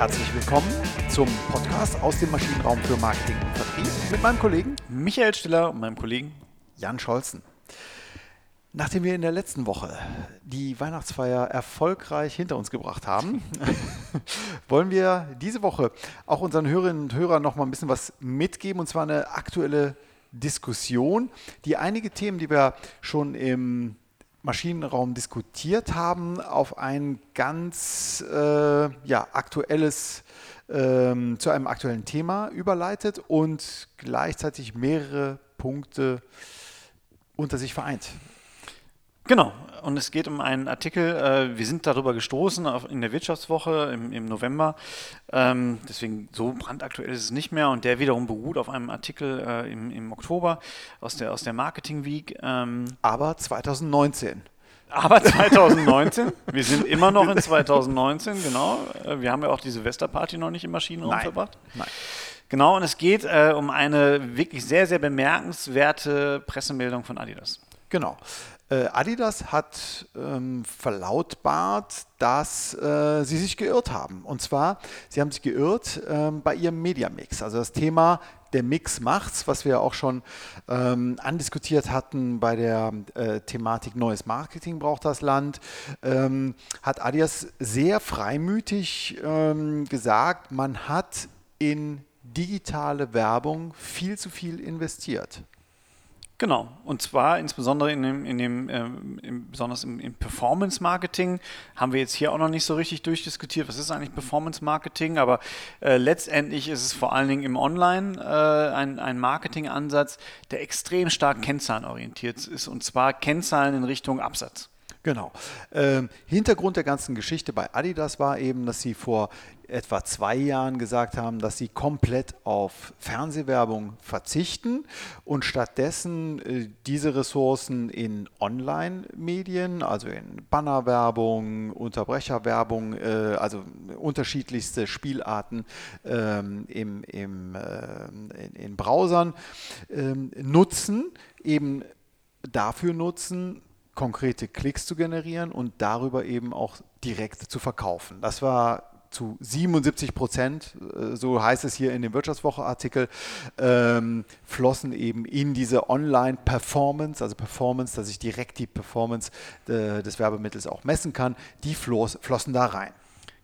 Herzlich willkommen zum Podcast aus dem Maschinenraum für Marketing und Vertrieb mit meinem Kollegen Michael Stiller und meinem Kollegen Jan Scholzen. Nachdem wir in der letzten Woche die Weihnachtsfeier erfolgreich hinter uns gebracht haben, wollen wir diese Woche auch unseren Hörerinnen und Hörern noch mal ein bisschen was mitgeben und zwar eine aktuelle Diskussion, die einige Themen, die wir schon im Maschinenraum diskutiert haben, auf ein ganz äh, ja, aktuelles, ähm, zu einem aktuellen Thema überleitet und gleichzeitig mehrere Punkte unter sich vereint. Genau, und es geht um einen Artikel, äh, wir sind darüber gestoßen in der Wirtschaftswoche im, im November, ähm, deswegen so brandaktuell ist es nicht mehr und der wiederum beruht auf einem Artikel äh, im, im Oktober aus der, aus der Marketing Week. Ähm, aber 2019. Aber 2019, wir sind immer noch in 2019, genau. Äh, wir haben ja auch die Silvesterparty noch nicht im Maschinenraum Nein. verbracht. Nein. Genau, und es geht äh, um eine wirklich sehr, sehr bemerkenswerte Pressemeldung von Adidas. Genau. Äh, Adidas hat ähm, verlautbart, dass äh, sie sich geirrt haben. Und zwar, sie haben sich geirrt ähm, bei ihrem Mediamix. Also das Thema der Mix macht's, was wir auch schon ähm, andiskutiert hatten bei der äh, Thematik neues Marketing braucht das Land, ähm, hat Adidas sehr freimütig ähm, gesagt, man hat in digitale Werbung viel zu viel investiert. Genau, und zwar insbesondere in dem, in dem äh, im, besonders im, im Performance-Marketing haben wir jetzt hier auch noch nicht so richtig durchdiskutiert, was ist eigentlich Performance-Marketing, aber äh, letztendlich ist es vor allen Dingen im Online äh, ein, ein Marketing-Ansatz, der extrem stark kennzahlenorientiert ist, und zwar Kennzahlen in Richtung Absatz. Genau. Ähm, Hintergrund der ganzen Geschichte bei Adidas war eben, dass sie vor etwa zwei Jahren gesagt haben, dass sie komplett auf Fernsehwerbung verzichten und stattdessen äh, diese Ressourcen in Online-Medien, also in Bannerwerbung, Unterbrecherwerbung, äh, also unterschiedlichste Spielarten ähm, im, im, äh, in, in, Browsern ähm, nutzen, eben dafür nutzen, konkrete Klicks zu generieren und darüber eben auch direkt zu verkaufen. Das war zu 77 Prozent, äh, so heißt es hier in dem Wirtschaftswoche-Artikel, ähm, flossen eben in diese Online-Performance, also Performance, dass ich direkt die Performance äh, des Werbemittels auch messen kann, die floss, flossen da rein.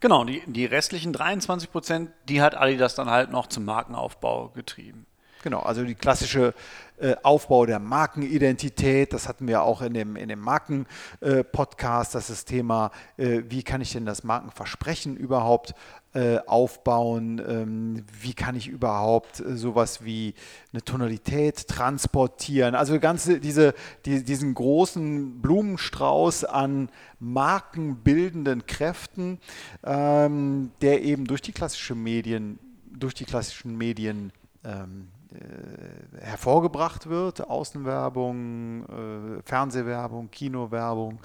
Genau, die, die restlichen 23 Prozent, die hat Adidas dann halt noch zum Markenaufbau getrieben. Genau, also die klassische äh, Aufbau der Markenidentität, das hatten wir auch in dem, in dem Marken-Podcast, äh, das ist das Thema, äh, wie kann ich denn das Markenversprechen überhaupt äh, aufbauen, ähm, wie kann ich überhaupt äh, sowas wie eine Tonalität transportieren, also ganze, diese, die, diesen großen Blumenstrauß an markenbildenden Kräften, ähm, der eben durch die klassischen Medien, durch die klassischen Medien ähm, äh, hervorgebracht wird. Außenwerbung, äh, Fernsehwerbung, Kinowerbung,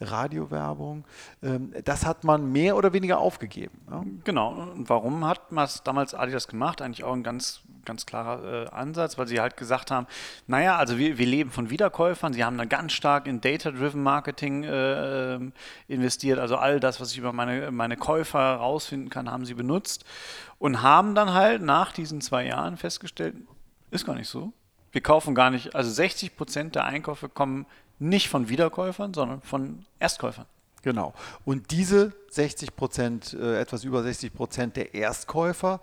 Radiowerbung. Ähm, das hat man mehr oder weniger aufgegeben. Ja? Genau. Und warum hat man damals Adidas gemacht? Eigentlich auch ein ganz, ganz klarer äh, Ansatz, weil sie halt gesagt haben, naja, also wir, wir leben von Wiederkäufern. Sie haben da ganz stark in Data-Driven Marketing äh, investiert. Also all das, was ich über meine, meine Käufer herausfinden kann, haben sie benutzt und haben dann halt nach diesen zwei Jahren festgestellt, ist gar nicht so. Wir kaufen gar nicht, also 60 Prozent der Einkäufe kommen nicht von Wiederkäufern, sondern von Erstkäufern. Genau. Und diese 60 Prozent, äh, etwas über 60 Prozent der Erstkäufer,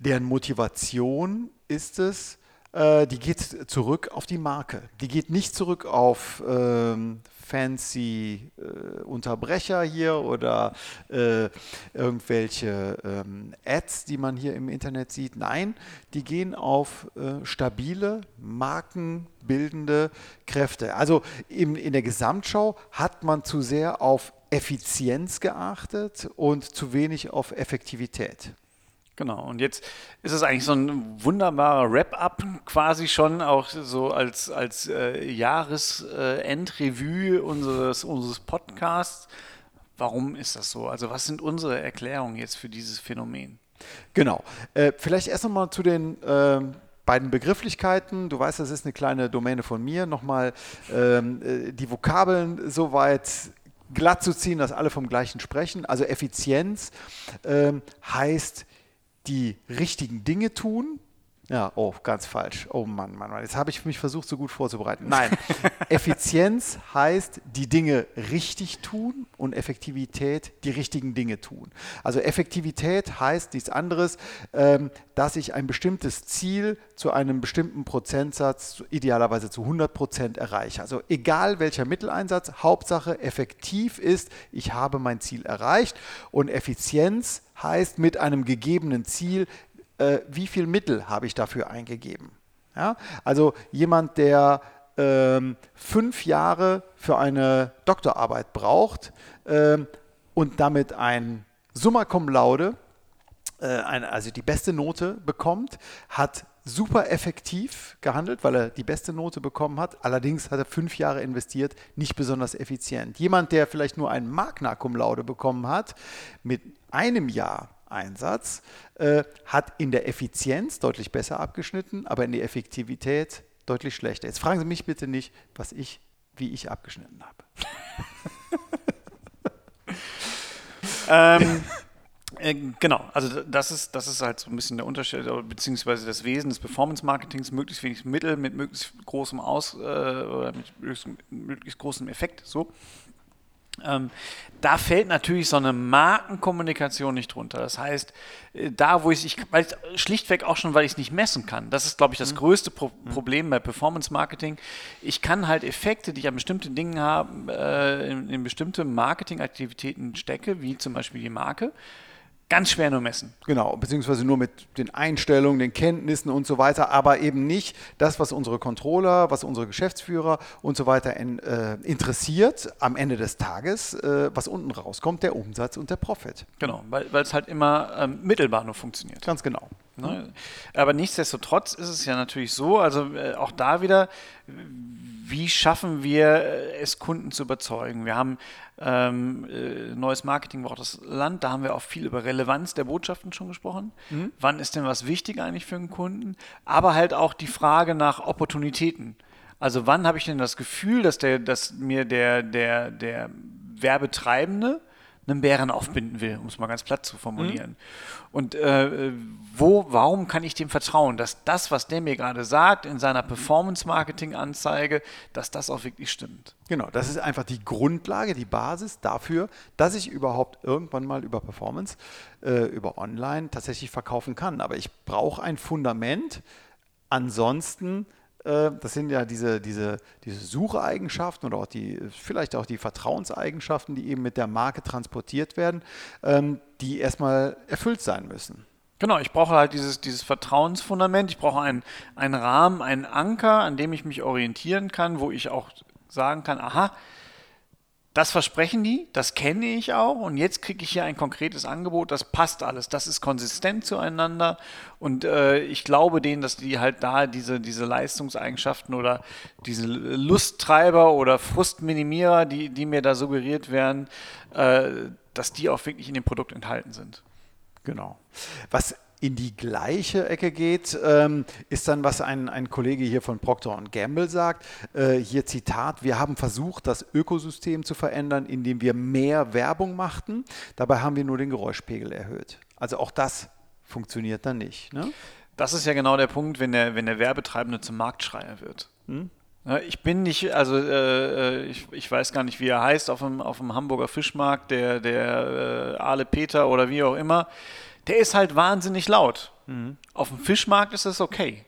deren Motivation ist es, äh, die geht zurück auf die Marke. Die geht nicht zurück auf ähm, fancy äh, Unterbrecher hier oder äh, irgendwelche ähm, Ads, die man hier im Internet sieht. Nein, die gehen auf äh, stabile, markenbildende Kräfte. Also in, in der Gesamtschau hat man zu sehr auf Effizienz geachtet und zu wenig auf Effektivität. Genau, und jetzt ist es eigentlich so ein wunderbarer Wrap-up quasi schon, auch so als, als äh, Jahresendrevue unseres, unseres Podcasts. Warum ist das so? Also was sind unsere Erklärungen jetzt für dieses Phänomen? Genau, äh, vielleicht erst nochmal zu den... Äh, beiden Begrifflichkeiten. Du weißt, das ist eine kleine Domäne von mir. Nochmal ähm, äh, die Vokabeln soweit glatt zu ziehen, dass alle vom gleichen sprechen. Also Effizienz ähm, heißt die richtigen Dinge tun, ja, oh, ganz falsch. Oh Mann, Mann, Mann. Jetzt habe ich mich versucht, so gut vorzubereiten. Nein, Effizienz heißt, die Dinge richtig tun und Effektivität, die richtigen Dinge tun. Also Effektivität heißt nichts anderes, ähm, dass ich ein bestimmtes Ziel zu einem bestimmten Prozentsatz, idealerweise zu 100 Prozent erreiche. Also egal welcher Mitteleinsatz, Hauptsache effektiv ist, ich habe mein Ziel erreicht und Effizienz heißt mit einem gegebenen Ziel äh, wie viel Mittel habe ich dafür eingegeben. Ja? Also jemand, der ähm, fünf Jahre für eine Doktorarbeit braucht ähm, und damit ein Summa Cum Laude, äh, eine, also die beste Note bekommt, hat super effektiv gehandelt, weil er die beste Note bekommen hat. Allerdings hat er fünf Jahre investiert, nicht besonders effizient. Jemand, der vielleicht nur ein Magna Cum Laude bekommen hat, mit einem Jahr Einsatz, äh, hat in der Effizienz deutlich besser abgeschnitten, aber in der Effektivität deutlich schlechter. Jetzt fragen Sie mich bitte nicht, was ich, wie ich abgeschnitten habe. ähm, äh, genau, also das ist, das ist halt so ein bisschen der Unterschied, beziehungsweise das Wesen des Performance-Marketings, möglichst wenig Mittel mit möglichst großem Aus äh, oder mit möglichst, möglichst großem Effekt. So. Ähm, da fällt natürlich so eine Markenkommunikation nicht drunter. Das heißt, äh, da, wo ich, ich weil ich, schlichtweg auch schon, weil ich es nicht messen kann. Das ist, glaube ich, das mhm. größte Pro mhm. Problem bei Performance Marketing. Ich kann halt Effekte, die ich an bestimmten Dingen habe, äh, in, in bestimmte Marketingaktivitäten stecke, wie zum Beispiel die Marke, ganz schwer nur messen. Genau, beziehungsweise nur mit den Einstellungen, den Kenntnissen und so weiter, aber eben nicht das, was unsere Controller, was unsere Geschäftsführer und so weiter in, äh, interessiert am Ende des Tages, äh, was unten rauskommt, der Umsatz und der Profit. Genau, weil es halt immer ähm, mittelbar nur funktioniert. Ganz genau. Ne? Aber nichtsdestotrotz ist es ja natürlich so, also äh, auch da wieder, wie schaffen wir äh, es, Kunden zu überzeugen? Wir haben ähm, äh, neues Marketing braucht das Land, da haben wir auch viel über Relevanz der Botschaften schon gesprochen. Mhm. Wann ist denn was wichtig eigentlich für einen Kunden? Aber halt auch die Frage nach Opportunitäten. Also wann habe ich denn das Gefühl, dass, der, dass mir der, der, der Werbetreibende einen Bären aufbinden will, um es mal ganz platt zu formulieren. Mhm. Und äh, wo, warum kann ich dem vertrauen, dass das, was der mir gerade sagt in seiner Performance-Marketing-Anzeige, dass das auch wirklich stimmt? Genau, das ist einfach die Grundlage, die Basis dafür, dass ich überhaupt irgendwann mal über Performance, äh, über Online tatsächlich verkaufen kann. Aber ich brauche ein Fundament. Ansonsten das sind ja diese, diese, diese Sucheigenschaften oder auch die, vielleicht auch die Vertrauenseigenschaften, die eben mit der Marke transportiert werden, ähm, die erstmal erfüllt sein müssen. Genau, ich brauche halt dieses, dieses Vertrauensfundament, ich brauche einen, einen Rahmen, einen Anker, an dem ich mich orientieren kann, wo ich auch sagen kann, aha, das versprechen die, das kenne ich auch und jetzt kriege ich hier ein konkretes Angebot, das passt alles, das ist konsistent zueinander und äh, ich glaube denen, dass die halt da diese, diese Leistungseigenschaften oder diese Lusttreiber oder Frustminimierer, die, die mir da suggeriert werden, äh, dass die auch wirklich in dem Produkt enthalten sind. Genau. Was in die gleiche Ecke geht, ähm, ist dann, was ein, ein Kollege hier von Procter Gamble sagt. Äh, hier Zitat, wir haben versucht, das Ökosystem zu verändern, indem wir mehr Werbung machten. Dabei haben wir nur den Geräuschpegel erhöht. Also auch das funktioniert dann nicht. Ne? Das ist ja genau der Punkt, wenn der, wenn der Werbetreibende zum Marktschreier wird. Hm? Ich bin nicht, also äh, äh, ich, ich weiß gar nicht, wie er heißt, auf dem, auf dem Hamburger Fischmarkt, der, der äh, Ale Peter oder wie auch immer der ist halt wahnsinnig laut. Mhm. Auf dem Fischmarkt ist das okay.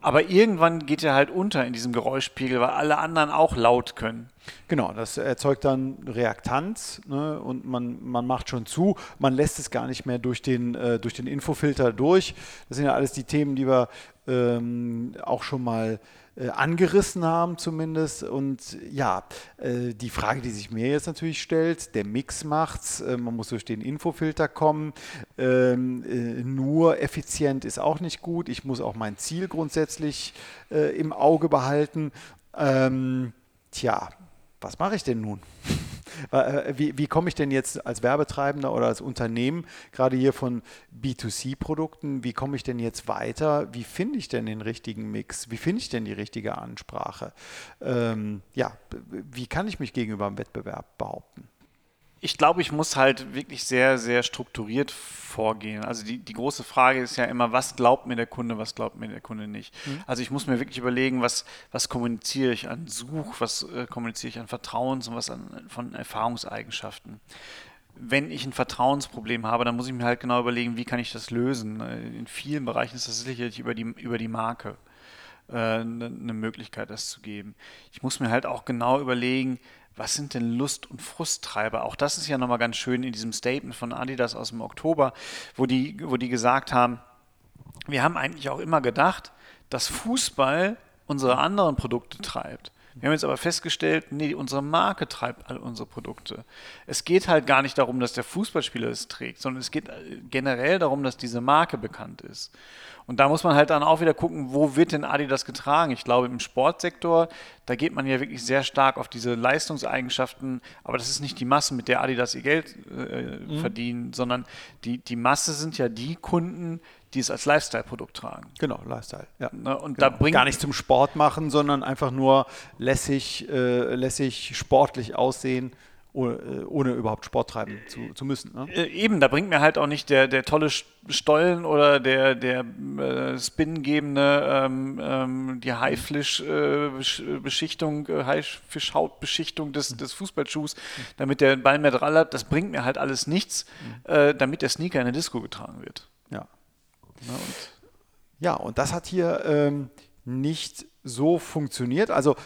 Aber irgendwann geht er halt unter in diesem Geräuschpegel, weil alle anderen auch laut können. Genau, das erzeugt dann Reaktanz ne, und man, man macht schon zu, man lässt es gar nicht mehr durch den, äh, durch den Infofilter durch. Das sind ja alles die Themen, die wir ähm, auch schon mal äh, angerissen haben zumindest. Und ja, äh, die Frage, die sich mir jetzt natürlich stellt, der Mix macht's, äh, man muss durch den Infofilter kommen. Ähm, äh, nur effizient ist auch nicht gut. Ich muss auch mein Ziel grundsätzlich äh, im Auge behalten. Ähm, tja, was mache ich denn nun? Äh, wie, wie komme ich denn jetzt als Werbetreibender oder als Unternehmen, gerade hier von B2C-Produkten, wie komme ich denn jetzt weiter? Wie finde ich denn den richtigen Mix? Wie finde ich denn die richtige Ansprache? Ähm, ja, wie kann ich mich gegenüber dem Wettbewerb behaupten? Ich glaube, ich muss halt wirklich sehr, sehr strukturiert vorgehen. Also die, die große Frage ist ja immer, was glaubt mir der Kunde, was glaubt mir der Kunde nicht. Mhm. Also ich muss mir wirklich überlegen, was, was kommuniziere ich an Such, was äh, kommuniziere ich an Vertrauens und was an, von Erfahrungseigenschaften. Wenn ich ein Vertrauensproblem habe, dann muss ich mir halt genau überlegen, wie kann ich das lösen. In vielen Bereichen ist das sicherlich über die, über die Marke äh, eine Möglichkeit, das zu geben. Ich muss mir halt auch genau überlegen, was sind denn Lust- und Frusttreiber? Auch das ist ja nochmal ganz schön in diesem Statement von Adidas aus dem Oktober, wo die, wo die gesagt haben, wir haben eigentlich auch immer gedacht, dass Fußball unsere anderen Produkte treibt. Wir haben jetzt aber festgestellt, nee, unsere Marke treibt all unsere Produkte. Es geht halt gar nicht darum, dass der Fußballspieler es trägt, sondern es geht äh, generell darum, dass diese Marke bekannt ist. Und da muss man halt dann auch wieder gucken, wo wird denn Adidas getragen? Ich glaube, im Sportsektor, da geht man ja wirklich sehr stark auf diese Leistungseigenschaften, aber das ist nicht die Masse, mit der Adidas ihr Geld äh, mhm. verdienen, sondern die, die Masse sind ja die Kunden, die es als Lifestyle-Produkt tragen. Genau, Lifestyle. Ja. Ne, und genau. da bringt gar nicht zum Sport machen, sondern einfach nur lässig, äh, lässig sportlich aussehen ohne, äh, ohne überhaupt Sport treiben zu, zu müssen. Ne? Äh, eben, da bringt mir halt auch nicht der, der tolle Stollen oder der, der äh, spingebende, ähm, ähm, die Haifisch-Beschichtung, äh, Haifischhautbeschichtung des, des Fußballschuhs, damit der Ball mehr dran hat, das bringt mir halt alles nichts, äh, damit der Sneaker in der Disco getragen wird. Ja. Ja, und, ja, und das hat hier ähm, nicht so funktioniert. Also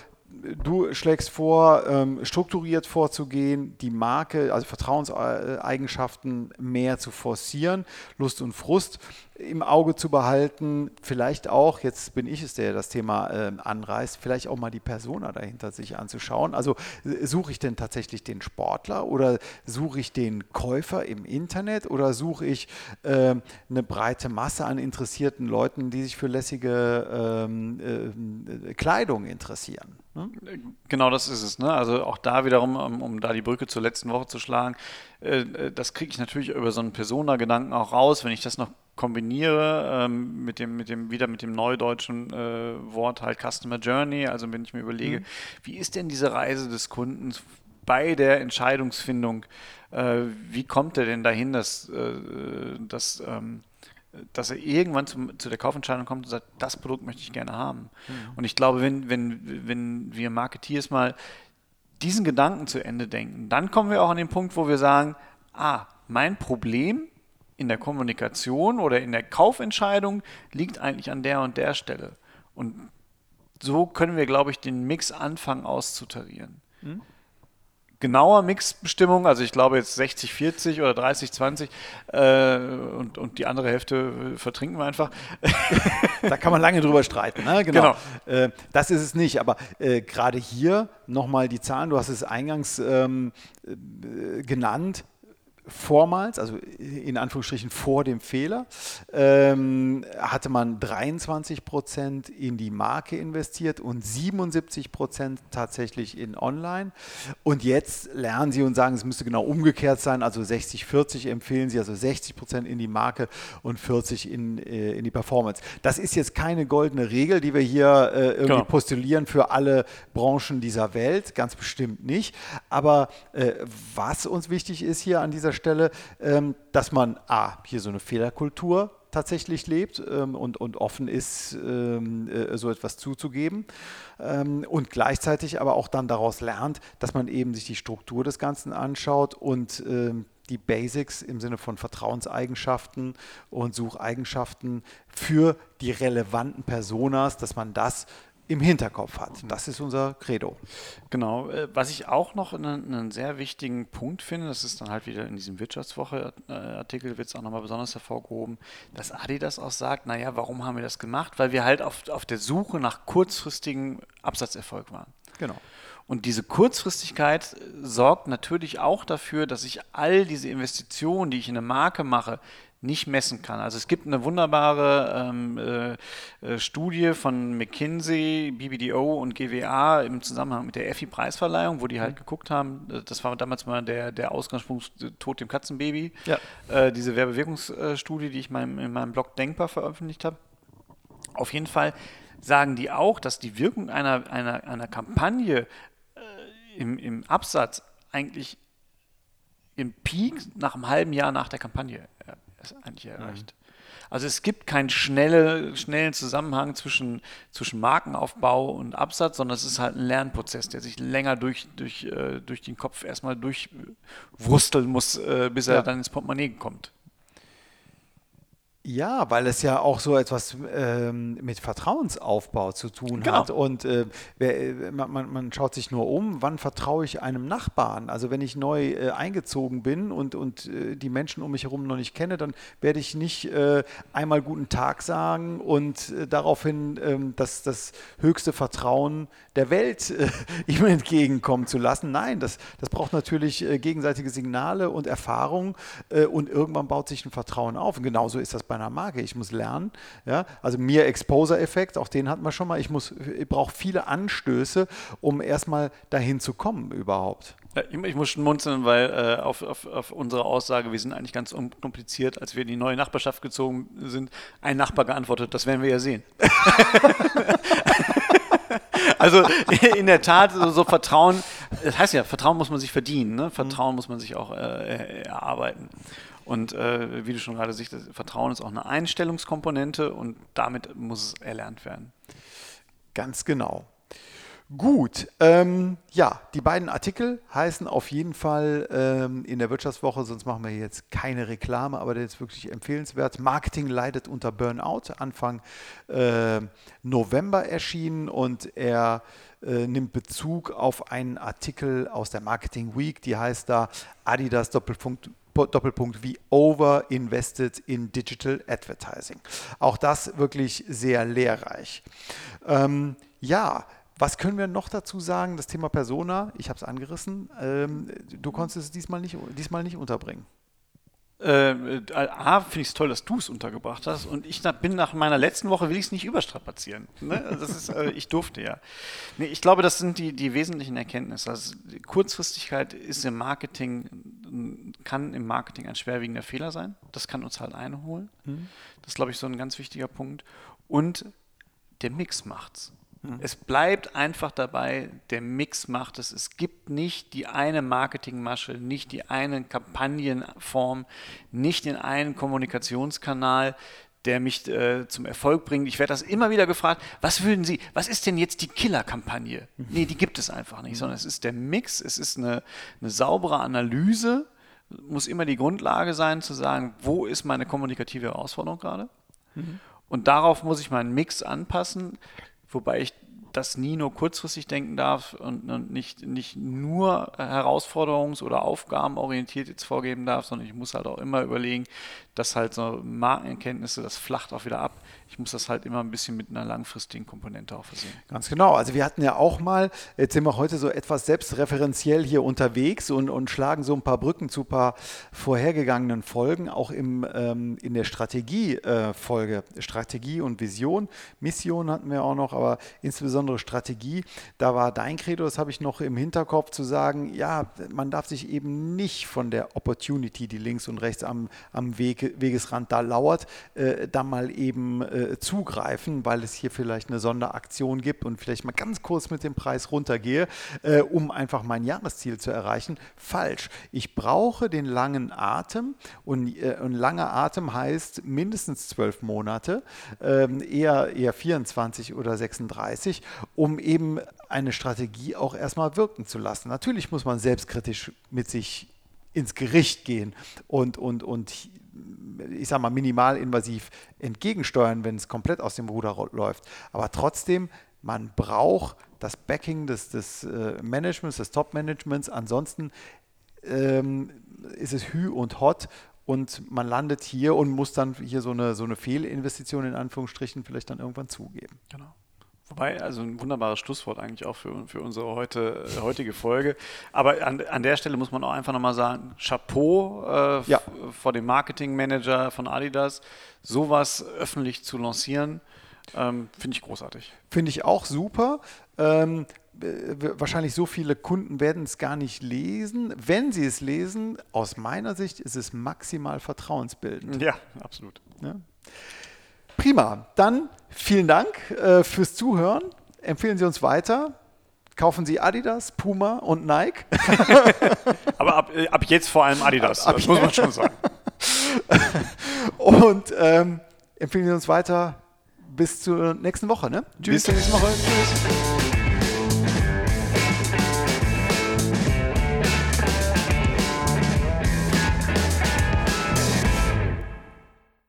du schlägst vor, ähm, strukturiert vorzugehen, die Marke, also Vertrauenseigenschaften mehr zu forcieren, Lust und Frust im Auge zu behalten, vielleicht auch, jetzt bin ich es, der das Thema äh, anreißt, vielleicht auch mal die Persona dahinter sich anzuschauen. Also suche ich denn tatsächlich den Sportler oder suche ich den Käufer im Internet oder suche ich äh, eine breite Masse an interessierten Leuten, die sich für lässige ähm, äh, Kleidung interessieren? Ne? Genau das ist es. Ne? Also auch da wiederum, um, um, da die Brücke zur letzten Woche zu schlagen, äh, äh das kriege ich natürlich über so einen Persona-Gedanken auch raus, wenn ich das noch kombiniere ähm, mit dem, mit dem, wieder mit dem neudeutschen äh, Wort halt Customer Journey, also wenn ich mir überlege, mhm. wie ist denn diese Reise des Kunden bei der Entscheidungsfindung, äh, wie kommt er denn dahin, dass, äh, dass, ähm, dass er irgendwann zum, zu der Kaufentscheidung kommt und sagt, das Produkt möchte ich gerne haben. Mhm. Und ich glaube, wenn, wenn, wenn wir Marketeers mal diesen Gedanken zu Ende denken, dann kommen wir auch an den Punkt, wo wir sagen, ah, mein Problem in der Kommunikation oder in der Kaufentscheidung liegt eigentlich an der und der Stelle. Und so können wir, glaube ich, den Mix anfangen auszutarieren. Hm? Genauer Mixbestimmung, also ich glaube jetzt 60-40 oder 30-20 äh, und, und die andere Hälfte äh, vertrinken wir einfach. da kann man lange drüber streiten. Ne? Genau. genau. Äh, das ist es nicht, aber äh, gerade hier nochmal die Zahlen, du hast es eingangs ähm, äh, genannt, vormals, also in Anführungsstrichen vor dem Fehler, ähm, hatte man 23 Prozent in die Marke investiert und 77 Prozent tatsächlich in Online. Und jetzt lernen sie und sagen, es müsste genau umgekehrt sein, also 60-40 empfehlen sie, also 60 Prozent in die Marke und 40 in, äh, in die Performance. Das ist jetzt keine goldene Regel, die wir hier äh, irgendwie genau. postulieren für alle Branchen dieser Welt, ganz bestimmt nicht. Aber äh, was uns wichtig ist hier an dieser Stelle, ähm, dass man A, hier so eine Fehlerkultur tatsächlich lebt ähm, und, und offen ist, ähm, äh, so etwas zuzugeben und gleichzeitig aber auch dann daraus lernt, dass man eben sich die Struktur des Ganzen anschaut und die Basics im Sinne von Vertrauenseigenschaften und Sucheigenschaften für die relevanten Personas, dass man das im Hinterkopf hat. Das ist unser Credo. Genau. Äh, was ich auch noch einen, einen sehr wichtigen Punkt finde, das ist dann halt wieder in diesem Wirtschaftswoche-Artikel wird es auch nochmal besonders hervorgehoben, dass Adidas auch sagt, naja, warum haben wir das gemacht? Weil wir halt auf, auf der Suche nach kurzfristigem Absatzerfolg waren. Genau. Und diese Kurzfristigkeit sorgt natürlich auch dafür, dass ich all diese Investitionen, die ich in eine Marke mache, nicht messen kann. Also es gibt eine wunderbare ähm, äh, äh Studie von McKinsey, BBDO und GWA im Zusammenhang mit der EFI-Preisverleihung, wo die halt mhm. geguckt haben, äh, das war damals mal der, der Ausgangspunkt äh, Tod dem Katzenbaby, ja. äh, diese Werbewirkungsstudie, die ich mein, in meinem Blog Denkbar veröffentlicht habe. Auf jeden Fall sagen die auch, dass die Wirkung einer, einer, einer Kampagne äh, im, im Absatz eigentlich im Peak nach einem halben Jahr nach der Kampagne ist eigentlich erreicht. Mhm. Also es gibt keinen schnelle, schnellen Zusammenhang zwischen, zwischen Markenaufbau und Absatz, sondern es ist halt ein Lernprozess, der sich länger durch, durch, äh, durch den Kopf erstmal durchwursteln muss, äh, bis er ja. dann ins Portemonnaie kommt. Ja, weil es ja auch so etwas ähm, mit Vertrauensaufbau zu tun genau. hat. Und äh, wer, äh, man, man, schaut sich nur um, wann vertraue ich einem Nachbarn? Also wenn ich neu äh, eingezogen bin und, und äh, die Menschen um mich herum noch nicht kenne, dann werde ich nicht äh, einmal guten Tag sagen und äh, daraufhin ähm, das, das höchste Vertrauen der Welt ihm entgegenkommen zu lassen. Nein, das, das braucht natürlich gegenseitige Signale und Erfahrung und irgendwann baut sich ein Vertrauen auf. Und genauso ist das bei bei einer Marke. Ich muss lernen. Ja? Also mir Exposure-Effekt, auch den hatten wir schon mal. Ich, ich brauche viele Anstöße, um erstmal dahin zu kommen überhaupt. Ich, muss schmunzeln, weil äh, auf, auf, auf, unsere Aussage, wir sind eigentlich ganz unkompliziert, als wir in die neue Nachbarschaft gezogen sind, ein Nachbar geantwortet, das werden wir ja sehen. also in der Tat, so, so, Vertrauen, das heißt ja, Vertrauen muss man sich verdienen, ne? Vertrauen muss man sich auch äh, erarbeiten. Und äh, wie du schon gerade siehst, Vertrauen ist auch eine Einstellungskomponente und damit muss es erlernt werden. Ganz genau. Gut, ähm, ja, die beiden Artikel heißen auf jeden Fall ähm, in der Wirtschaftswoche, sonst machen wir jetzt keine Reklame, aber der ist wirklich empfehlenswert. Marketing leidet unter Burnout, Anfang äh, November erschienen und er äh, nimmt Bezug auf einen Artikel aus der Marketing Week, die heißt da Adidas Doppelpunkt Doppelpunkt wie over invested in digital advertising. Auch das wirklich sehr lehrreich. Ähm, ja, was können wir noch dazu sagen? Das Thema Persona, ich habe es angerissen. Ähm, du konntest es diesmal nicht, diesmal nicht unterbringen. Äh, A, finde ich es toll, dass du es untergebracht hast und ich bin nach meiner letzten Woche, will ich es nicht überstrapazieren. Ne? Das ist, äh, ich durfte ja. Nee, ich glaube, das sind die, die wesentlichen Erkenntnisse. Also Kurzfristigkeit ist im Marketing, kann im Marketing ein schwerwiegender Fehler sein. Das kann uns halt einholen. Mhm. Das ist, glaube ich, so ein ganz wichtiger Punkt. Und der Mix macht's. Hm. Es bleibt einfach dabei, der Mix macht es. Es gibt nicht die eine Marketingmasche, nicht die eine Kampagnenform, nicht den einen Kommunikationskanal, der mich äh, zum Erfolg bringt. Ich werde das immer wieder gefragt, was würden Sie, was ist denn jetzt die Killer-Kampagne? Mhm. Nee, die gibt es einfach nicht, sondern es ist der Mix, es ist eine, eine saubere Analyse, muss immer die Grundlage sein, zu sagen, wo ist meine kommunikative Herausforderung gerade? Mhm. Und darauf muss ich meinen Mix anpassen wobei ich das nie nur kurzfristig denken darf und, nicht, nicht nur herausforderungs- oder aufgabenorientiert jetzt vorgeben darf, sondern ich muss halt auch immer überlegen, dass halt so Markenerkenntnisse, das flacht auch wieder ab. Ich muss das halt immer ein bisschen mit einer langfristigen Komponente auch versehen. Ganz genau. Also wir hatten ja auch mal, jetzt sind wir heute so etwas selbstreferenziell hier unterwegs und, und schlagen so ein paar Brücken zu ein paar vorhergegangenen Folgen, auch im, ähm, in der Strategie-Folge. Äh, Strategie und Vision. Mission hatten wir auch noch, aber insbesondere Strategie. Da war dein Credo, das habe ich noch im Hinterkopf, zu sagen, ja, man darf sich eben nicht von der Opportunity, die links und rechts am, am Weg Wegesrand da lauert, äh, da mal eben äh, zugreifen, weil es hier vielleicht eine Sonderaktion gibt und vielleicht mal ganz kurz mit dem Preis runtergehe, äh, um einfach mein Jahresziel zu erreichen. Falsch. Ich brauche den langen Atem und, äh, und langer Atem heißt mindestens zwölf Monate, ähm, eher, eher 24 oder 36, um eben eine Strategie auch erstmal wirken zu lassen. Natürlich muss man selbstkritisch mit sich ins Gericht gehen und, und, und ich sage mal, minimalinvasiv entgegensteuern, wenn es komplett aus dem Ruder läuft. Aber trotzdem, man braucht das Backing des, des äh, Managements, des Top-Managements. Ansonsten ähm, ist es Hü und Hot und man landet hier und muss dann hier so eine, so eine Fehlinvestition in Anführungsstrichen vielleicht dann irgendwann zugeben. Genau. Wobei, also ein wunderbares Schlusswort eigentlich auch für, für unsere heute, äh, heutige Folge. Aber an, an der Stelle muss man auch einfach nochmal sagen, Chapeau äh, Ja. vor dem Marketingmanager von Adidas, sowas öffentlich zu lancieren, ähm, finde ich großartig. Finde ich auch super. Ähm, äh, wahrscheinlich so viele Kunden werden es gar nicht lesen. Wenn sie es lesen, aus meiner Sicht ist es maximal vertrauensbildend. Ja, absolut. Prima. Dann vielen Dank äh, fürs Zuhören. Empfehlen Sie uns weiter. Kaufen Sie Adidas, Puma und Nike. Aber ab, äh, ab jetzt vor allem Adidas, Ab- ab das muss man schon sagen. Und ähm, empfehlen Sie uns weiter bis zur nächsten Woche. Ne? Bis zur nächsten Woche. Tschüss.